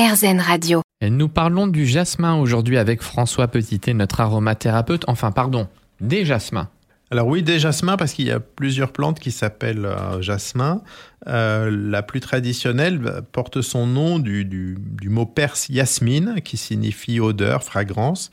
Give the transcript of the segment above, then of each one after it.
RZN Radio. Et nous parlons du jasmin aujourd'hui avec François Petitet, notre aromathérapeute. Enfin, pardon, des jasmins. Alors oui, des jasmins, parce qu'il y a plusieurs plantes qui s'appellent euh, jasmin. Euh, la plus traditionnelle euh, porte son nom du, du, du, mot perse yasmine, qui signifie odeur, fragrance.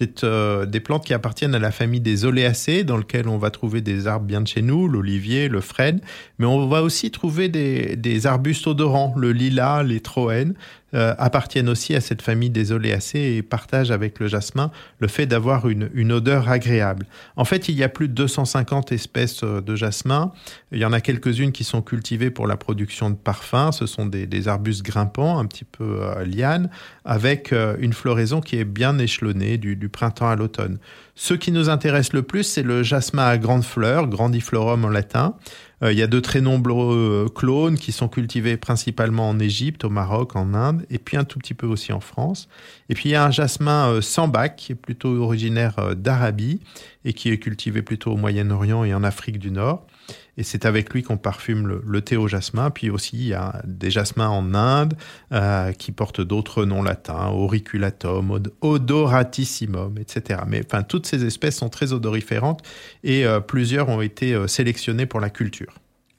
C'est euh, des plantes qui appartiennent à la famille des oléacées, dans lequel on va trouver des arbres bien de chez nous, l'olivier, le frêne, mais on va aussi trouver des, des arbustes odorants, le lilas, les troènes, euh, appartiennent aussi à cette famille des oléacées et partagent avec le jasmin le fait d'avoir une, une, odeur agréable. En fait, il y a plus de 250 espèces euh, de jasmin. Il y en a quelques-unes qui sont cultivées pour la production de parfums. Ce sont des, des arbustes grimpants, un petit peu euh, lianes, avec euh, une floraison qui est bien échelonnée du, du printemps à l'automne. Ce qui nous intéresse le plus, c'est le jasmin à grandes fleurs, grandiflorum en latin. Euh, il y a de très nombreux euh, clones qui sont cultivés principalement en Égypte, au Maroc, en Inde, et puis un tout petit peu aussi en France. Et puis il y a un jasmin euh, sans bac, qui est plutôt originaire d'Arabie et qui est cultivé plutôt au Moyen-Orient et en Afrique du Nord. Et c'est avec lui qu'on parfume le, le, thé au jasmin. Puis aussi, il y a des jasmins en Inde qui portent d'autres noms latins, auriculatum, od odoratissimum, etc. Mais enfin, toutes ces espèces sont très odoriférantes et plusieurs ont été sélectionnées pour la culture.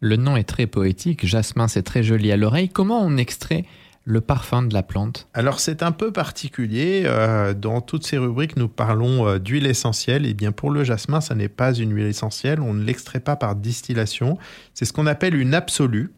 Le nom est très poétique, jasmin c'est très joli à l'oreille. Comment on extrait le parfum de la plante? Alors c'est un peu particulier. Euh, dans toutes ces rubriques, nous parlons euh, d'huile essentielle. Et bien pour le jasmin, ça n'est pas une huile essentielle. On ne l'extrait pas par distillation. C'est ce qu'on appelle une absolue.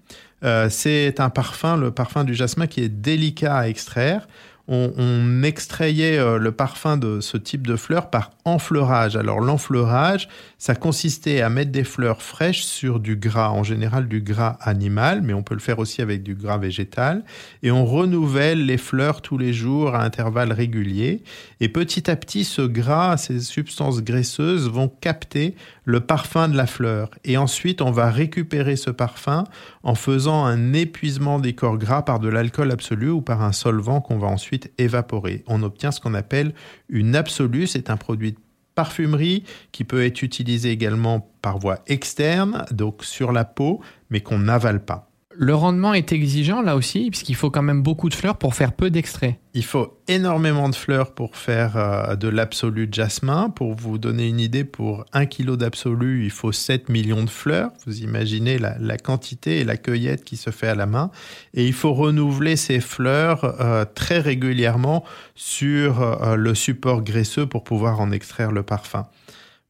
Euh, c'est un parfum, le parfum du jasmin, qui est délicat à extraire. On, extrayait euh, le parfum de ce type de fleurs par enfleurage. Alors l'enfleurage, ça consistait à mettre des fleurs fraîches sur du gras, en général du gras animal, mais on peut le faire aussi avec du gras végétal. Et on renouvelle les fleurs tous les jours à intervalles réguliers. Et petit à petit, ce gras, ces substances graisseuses vont capter le parfum de la fleur. Et ensuite, on va récupérer ce parfum en faisant un épuisement des corps gras par de l'alcool absolu ou par un solvant qu'on va ensuite évaporer. On obtient ce qu'on appelle une absolue. C'est un produit de parfumerie qui peut être utilisé également par voie externe, donc sur la peau, mais qu'on n'avale pas. Le rendement est exigeant là aussi, puisqu'il faut quand même beaucoup de fleurs pour faire peu d'extraits. Il faut énormément de fleurs pour faire euh, de l'absolu jasmin. Pour vous donner une idée, pour un kilo d'absolu, il faut 7 millions de fleurs. Vous imaginez la, la, quantité et la cueillette qui se fait à la main. Et il faut renouveler ces fleurs euh, très régulièrement sur euh, le support graisseux pour pouvoir en extraire le parfum.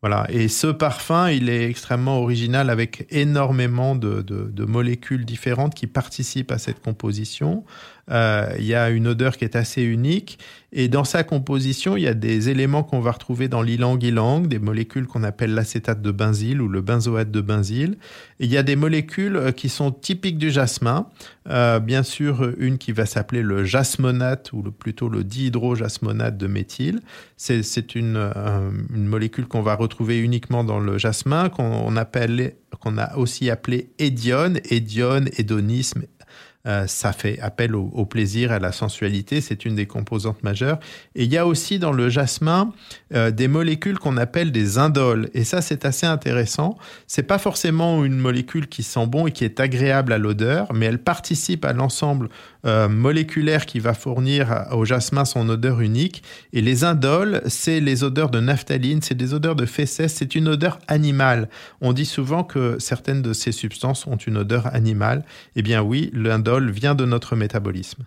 Voilà. Et ce parfum, il est extrêmement original avec énormément de, de, de molécules différentes qui participent à cette composition. Euh, il y a une odeur qui est assez unique. Et dans sa composition, il y a des éléments qu'on va retrouver dans l'ilang-ilang, des molécules qu'on appelle l'acétate de benzyle ou le benzoate de benzyle. Il y a des molécules euh, qui sont typiques du jasmin. Euh, bien sûr, une qui va s'appeler le jasmonate ou plutôt le dihydrojasmonate de méthyle. C'est une, une molécule qu'on va retrouver uniquement dans le jasmin, qu'on appelle qu'on a aussi appelé édione, édione, hédonisme, euh, ça fait appel au, plaisir, à la sensualité, c'est une des composantes majeures. Et il y a aussi dans le jasmin euh, des molécules qu'on appelle des indoles. Et ça, c'est assez intéressant. C'est pas forcément une molécule qui sent bon et qui est agréable à l'odeur, mais elle participe à l'ensemble euh, moléculaire qui va fournir au jasmin son odeur unique. Et les indoles, c'est les odeurs de naphtaline, c'est des odeurs de fesses, c'est une odeur animale. On dit souvent que certaines de ces substances ont une odeur animale. Eh bien oui, l'indole vient de notre métabolisme.